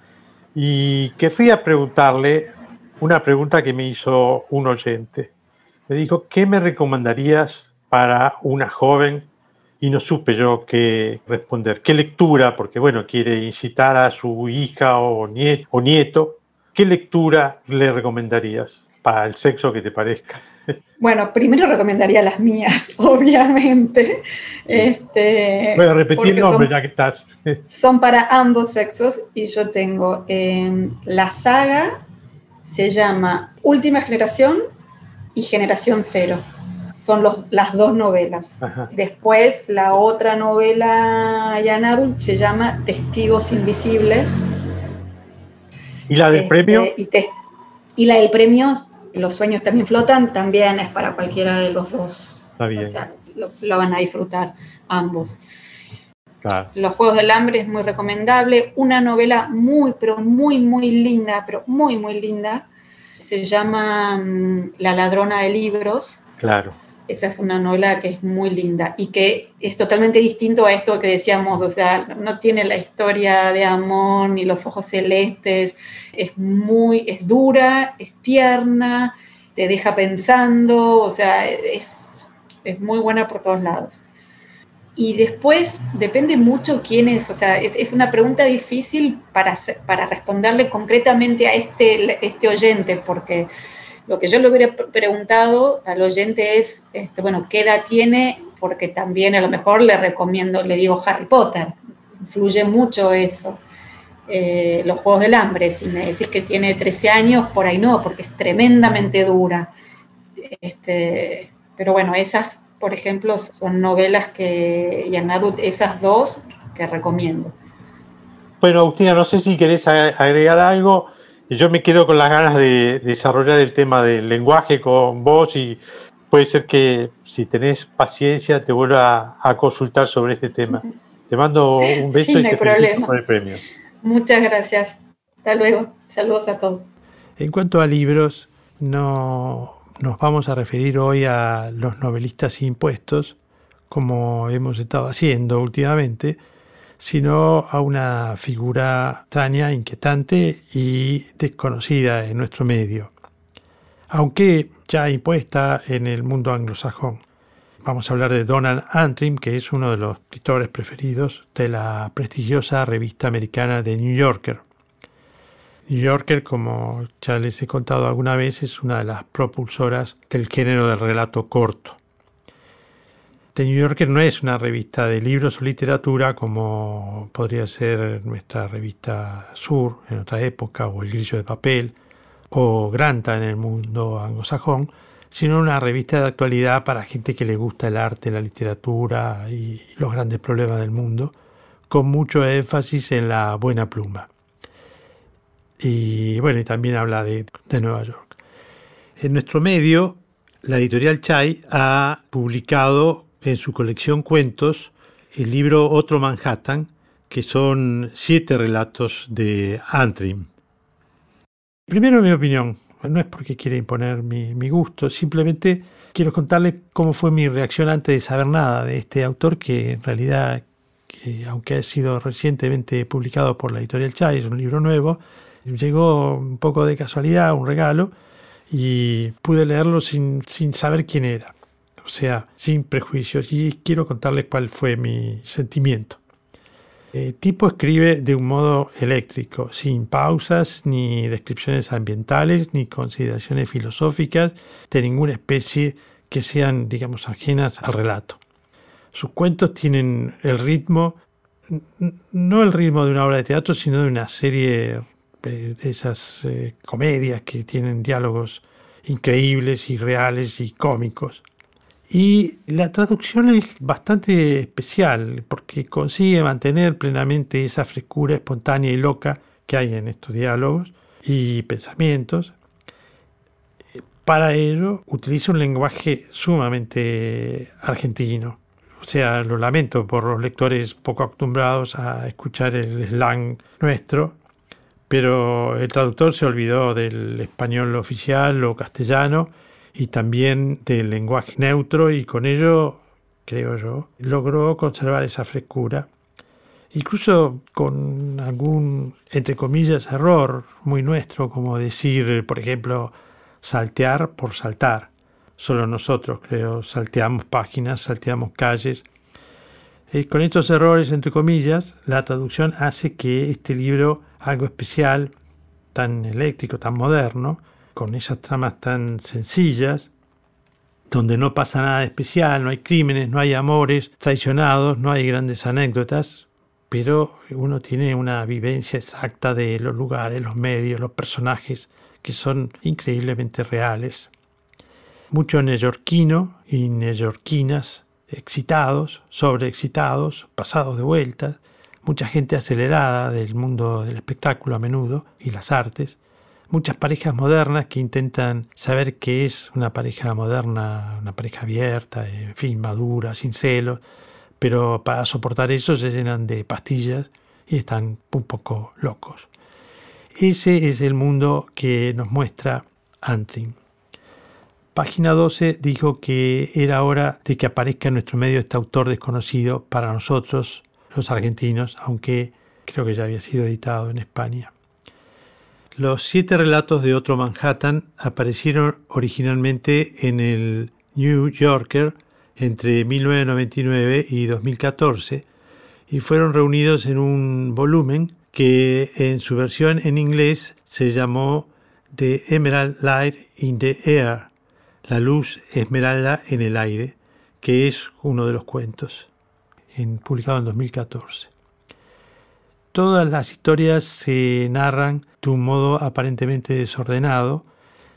y querría preguntarle una pregunta que me hizo un oyente. Me dijo, ¿qué me recomendarías para una joven? Y no supe yo qué responder. ¿Qué lectura? Porque bueno, quiere incitar a su hija o o nieto. ¿Qué lectura le recomendarías para el sexo que te parezca? Bueno, primero recomendaría las mías, [laughs] obviamente. Este, Voy a repetir nombre ya que estás. [laughs] Son para ambos sexos y yo tengo em, la saga, se llama Última Generación y Generación Cero. Son los, las dos novelas. Después, la otra novela ya en adult se llama Testigos Invisibles. ¿Y la del este, premio? Y, y la del premio los sueños también flotan, también es para cualquiera de los dos. Está bien. O sea, lo, van a disfrutar ambos. Los Juegos del Hambre es muy recomendable. Una novela muy, pero muy, muy linda, pero muy, muy linda. Se llama mm, La ladrona de libros. Claro. Esa es una novela que es muy linda y que es totalmente distinto a esto que decíamos, o sea, no tiene la historia de amor ni los ojos celestes, es muy, es dura, es tierna, te deja pensando, o sea, es, es muy buena por todos lados. Y después depende mucho quién es, o sea, es, es una pregunta difícil para, para responderle concretamente a este, este oyente, porque lo que yo le hubiera preguntado al oyente es, este, bueno, ¿qué edad tiene? porque también a lo mejor le recomiendo, le digo Harry Potter, influye mucho eso. Eh, los Juegos del Hambre, si me decís que tiene 13 años, por ahí no, porque es tremendamente dura. Este, pero bueno, esas, por ejemplo, son novelas que, y Anadut, esas dos que recomiendo. Bueno, Agustina, no sé si querés agregar algo. Yo me quedo con las ganas de desarrollar el tema del lenguaje con vos y puede ser que si tenés paciencia te vuelva a, consultar sobre este tema. Te mando un [laughs] beso y te felicito por el premio. Muchas gracias. Hasta luego. Saludos a todos. En cuanto a libros, no nos vamos a referir hoy a los novelistas impuestos, como hemos estado haciendo últimamente, sino a una figura extraña, inquietante y desconocida en nuestro medio, aunque ya impuesta en el mundo anglosajón. Vamos a hablar de Donald Antrim, que es uno de los escritores preferidos de la prestigiosa revista americana The New Yorker. New Yorker, como ya les he contado alguna vez, es una de las propulsoras del género del relato corto. The New Yorker no es una revista de libros o literatura como podría ser nuestra revista Sur en otra época, o El Grillo de Papel, o Granta en el mundo anglosajón, sino una revista de actualidad para gente que le gusta el arte, la literatura y los grandes problemas del mundo, con mucho énfasis en la buena pluma. Y bueno, y también habla de, de Nueva York. En nuestro medio, la editorial Chai ha publicado en su colección Cuentos el libro Otro Manhattan, que son siete relatos de Antrim. Primero mi opinión, no es porque quiera imponer mi, gusto, simplemente quiero contarle cómo fue mi reacción antes de saber nada de este autor que en realidad, aunque ha sido recientemente publicado por la editorial Chai, es un libro nuevo, llegó un poco de casualidad, un regalo, y pude leerlo sin, sin saber quién era, o sea, sin prejuicios, y quiero contarles cuál fue mi sentimiento. El tipo escribe de un modo eléctrico, sin pausas, ni descripciones ambientales, ni consideraciones filosóficas de ninguna especie que sean, digamos, ajenas al relato. Sus cuentos tienen el ritmo, no el ritmo de una obra de teatro, sino de una serie de esas eh, comedias que tienen diálogos increíbles y reales y cómicos. Y la traducción es bastante especial porque consigue mantener plenamente esa frescura espontánea y loca que hay en estos diálogos y pensamientos. Para ello utiliza un lenguaje sumamente argentino. O sea, lo lamento por los lectores poco acostumbrados a escuchar el slang nuestro, pero el traductor se olvidó del español oficial o castellano y también del lenguaje neutro y con ello, creo yo, logró conservar esa frescura. Incluso con algún, entre comillas, error muy nuestro, como decir, por ejemplo, saltear por saltar. Solo nosotros, creo, salteamos páginas, salteamos calles. Y con estos errores, entre comillas, la traducción hace que este libro, algo especial, tan eléctrico, tan moderno, con esas tramas tan sencillas, donde no pasa nada especial, no hay crímenes, no hay amores traicionados, no hay grandes anécdotas, pero uno tiene una vivencia exacta de los lugares, los medios, los personajes, que son increíblemente reales. Mucho neoyorquino y neoyorquinas excitados, sobreexcitados, pasados de vuelta, mucha gente acelerada del mundo del espectáculo a menudo y las artes, muchas parejas modernas que intentan saber qué es una pareja moderna, una pareja abierta, en fin, madura, sin celos, pero para soportar eso se llenan de pastillas y están un poco locos. Ese es el mundo que nos muestra Antrim. Página 12 dijo que era hora de que aparezca en nuestro medio este autor desconocido para nosotros, los argentinos, aunque creo que ya había sido editado en España. Los siete relatos de otro Manhattan aparecieron originalmente en el New Yorker entre 1999 y 2014 y fueron reunidos en un volumen que en su versión en inglés se llamó The Emerald Light in the Air, la luz esmeralda en el aire, que es uno de los cuentos, publicado en 2014. Todas las historias se narran de un modo aparentemente desordenado,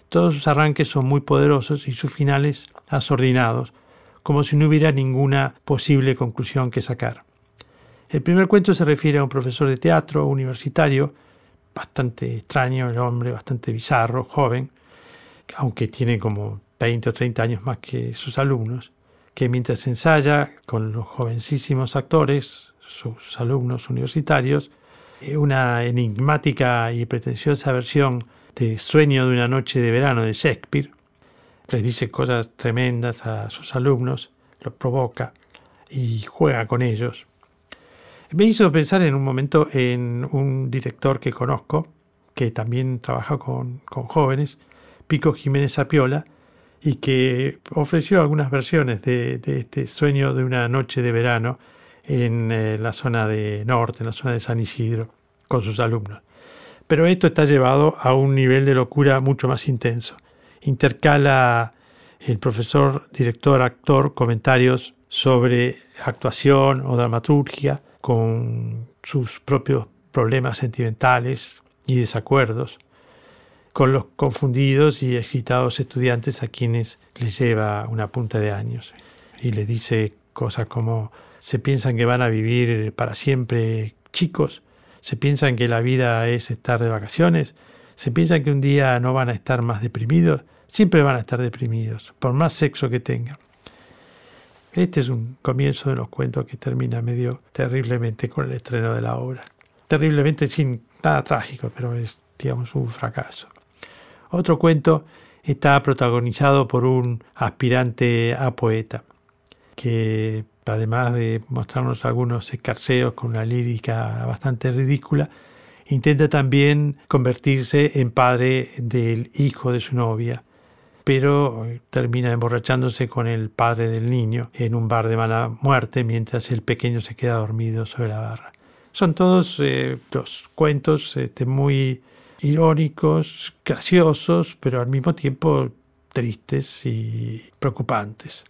todos sus arranques son muy poderosos y sus finales asordinados, como si no hubiera ninguna posible conclusión que sacar. El primer cuento se refiere a un profesor de teatro universitario, bastante extraño el hombre, bastante bizarro, joven, aunque tiene como 20 o 30 años más que sus alumnos, que mientras ensaya con los jovencísimos actores, sus alumnos universitarios, una enigmática y pretenciosa versión de Sueño de una noche de verano de Shakespeare, les dice cosas tremendas a sus alumnos, los provoca y juega con ellos. Me hizo pensar en un momento en un director que conozco, que también trabaja con, jóvenes, Pico Jiménez Apiola, y que ofreció algunas versiones de, este sueño de una noche de verano en eh, la zona de norte, en la zona de San Isidro, con sus alumnos. Pero esto está llevado a un nivel de locura mucho más intenso. Intercala el profesor, director, actor, comentarios sobre actuación o dramaturgia, con sus propios problemas sentimentales y desacuerdos, con los confundidos y excitados estudiantes a quienes les lleva una punta de años. Y les dice cosas como, se piensan que van a vivir para siempre chicos, se piensan que la vida es estar de vacaciones, se piensan que un día no van a estar más deprimidos, siempre van a estar deprimidos, por más sexo que tengan. Este es un comienzo de los cuentos que termina medio terriblemente con el estreno de la obra. Terriblemente sin nada trágico, pero es, digamos, un fracaso. Otro cuento está protagonizado por un aspirante a poeta, que además de mostrarnos algunos escarceos con una lírica bastante ridícula, intenta también convertirse en padre del hijo de su novia, pero termina emborrachándose con el padre del niño en un bar de mala muerte mientras el pequeño se queda dormido sobre la barra. Son todos eh, los cuentos este, muy irónicos, graciosos, pero al mismo tiempo tristes y preocupantes.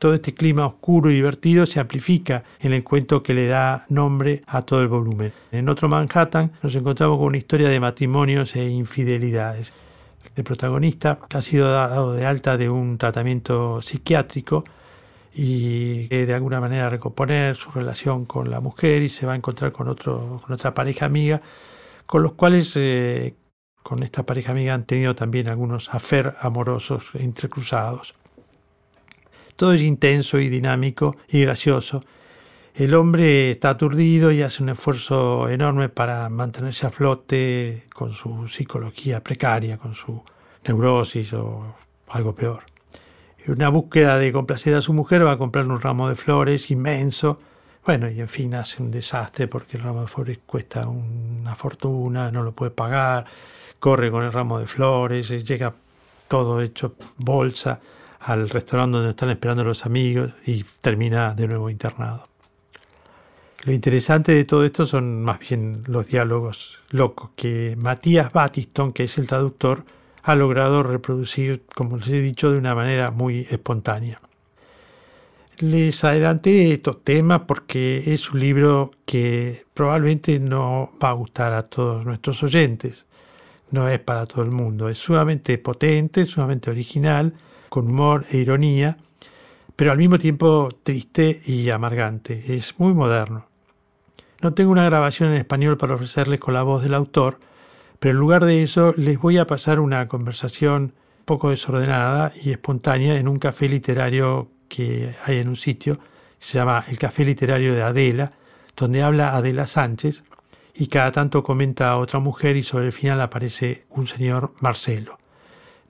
Todo este clima oscuro y divertido se amplifica en el cuento que le da nombre a todo el volumen. En otro Manhattan nos encontramos con una historia de matrimonios e infidelidades. El protagonista ha sido dado de alta de un tratamiento psiquiátrico y de alguna manera recomponer su relación con la mujer y se va a encontrar con, otra pareja amiga, con los cuales eh, con esta pareja amiga han tenido también algunos afer amorosos entrecruzados. Todo es intenso y dinámico y gracioso el hombre está aturdido y hace un esfuerzo enorme para mantenerse a flote con su psicología precaria, con su neurosis o algo peor. En una búsqueda de complacer a su mujer va a comprarle un ramo de flores inmenso. Bueno, y en fin hace un desastre porque el ramo de flores cuesta una fortuna, no lo puede pagar, corre con el ramo de flores, llega todo hecho bolsa al restaurante donde están esperando los amigos y termina de nuevo internado. Lo interesante de todo esto son más bien los diálogos locos que Matías Battiston, que es el traductor, ha logrado reproducir, como les he dicho, de una manera muy espontánea. Les adelanté estos temas porque es un libro que probablemente no va a gustar a todos nuestros oyentes. No es para todo el mundo. Es sumamente potente, sumamente original, con humor e ironía, pero al mismo tiempo triste y amargante. Es muy moderno. No tengo una grabación en español para ofrecerles con la voz del autor, pero en lugar de eso les voy a pasar una conversación poco desordenada y espontánea en un café literario que hay en un sitio, que se llama el Café Literario de Adela, donde habla Adela Sánchez y cada tanto comenta a otra mujer y sobre el final aparece un señor Marcelo.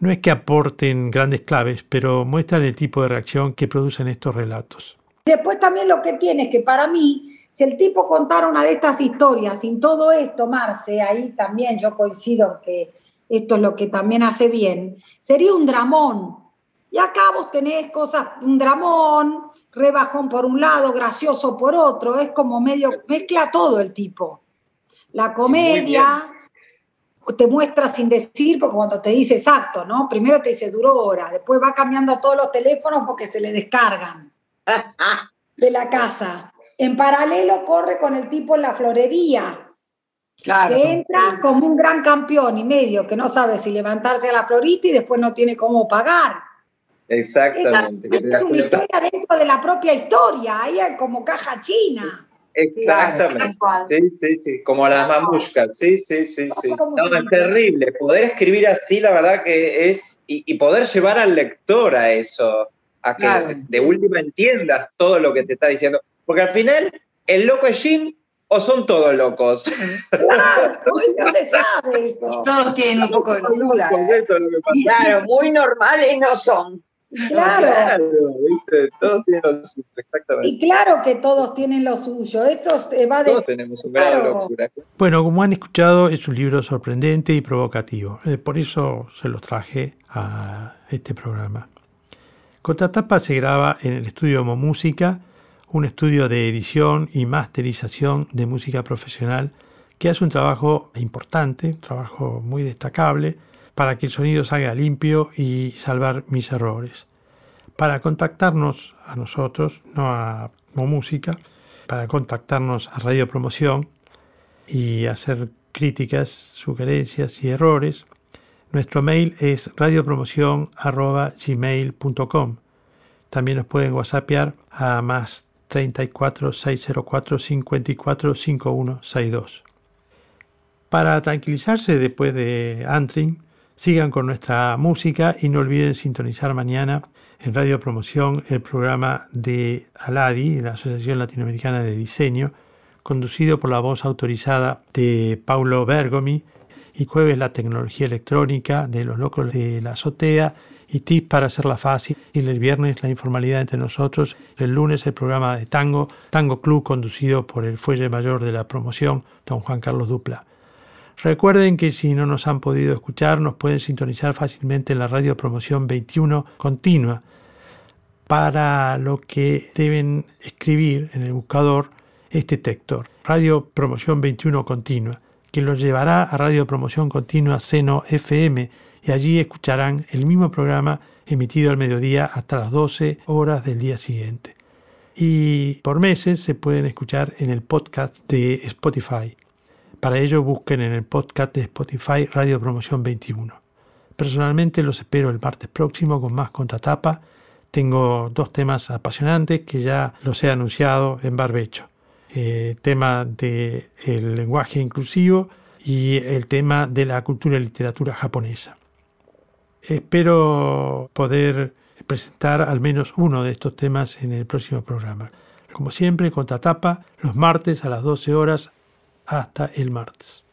No es que aporten grandes claves, pero muestran el tipo de reacción que producen estos relatos. Después también lo que tiene es que para mí si el tipo contara una de estas historias sin todo esto, Marce, ahí también yo coincido en que esto es lo que también hace bien, sería un dramón. Y acá vos tenés cosas, un dramón, rebajón por un lado, gracioso por otro, es como medio, mezcla todo el tipo. La comedia, te muestra sin decir, porque cuando te dice exacto, ¿no? Primero te dice duró horas, después va cambiando a todos los teléfonos porque se le descargan [laughs] de la casa. En paralelo corre con el tipo en la florería. Claro. Que entra como un gran campeón y medio, que no sabe si levantarse a la florita y después no tiene cómo pagar. Exactamente. Es, es una historia dentro de la propia historia, ahí como caja china. Exactamente. Sí, sí, sí. Como las mamuscas. Sí, sí, sí. sí. No, es terrible. Poder escribir así, la verdad que es. Y, y poder llevar al lector a eso. A que Claro. de última entiendas todo lo que te está diciendo. Porque al final, ¿el loco es Jim o son todos locos? Claro, no se sabe eso. Todos tienen un poco de locura. Pasa. Claro, muy normales no son. Claro. Claro, ¿viste? Todos tienen lo suyo, exactamente. Y claro que todos tienen lo suyo. Esto eh, va de Todos tenemos un grado de Claro. locura. Bueno, como han escuchado, es un libro sorprendente y provocativo. Eh, Por eso se los traje a este programa. Contratapa se graba en el estudio Música, un estudio de edición y masterización de música profesional que hace un trabajo importante, un trabajo muy destacable para que el sonido salga limpio y salvar mis errores. Para contactarnos a nosotros, no a Música, para contactarnos a Radio Promoción y hacer críticas, sugerencias y errores, nuestro mail es radiopromoción.gmail.com. También nos pueden whatsappear a más 34 604 54 5162. Para tranquilizarse después de Antrim, sigan con nuestra música y no olviden sintonizar mañana en Radio Promoción el programa de ALADI, la Asociación Latinoamericana de Diseño, conducido por la voz autorizada de Paulo Bergomi, y jueves la tecnología electrónica de los locos de la azotea y tips para hacerla fácil. Y el viernes la informalidad entre nosotros. El lunes el programa de tango, Tango Club, conducido por el fuelle mayor de la promoción, don Juan Carlos Dupla. Recuerden que si no nos han podido escuchar, nos pueden sintonizar fácilmente en la radio promoción 21 continua, para lo que deben escribir en el buscador este texto, Radio Promoción 21 Continua, que los llevará a Radio Promoción Continua Seno FM y allí escucharán el mismo programa emitido al mediodía hasta las 12 horas del día siguiente. Y por meses se pueden escuchar en el podcast de Spotify. Para ello busquen en el podcast de Spotify Radio Promoción 21. Personalmente los espero el martes próximo con más contratapa. Tengo dos temas apasionantes que ya los he anunciado en barbecho. Eh, tema del lenguaje inclusivo y el tema de la cultura y literatura japonesa. Espero poder presentar al menos uno de estos temas en el próximo programa. Como siempre, contratapa los martes a las 12 horas hasta el martes.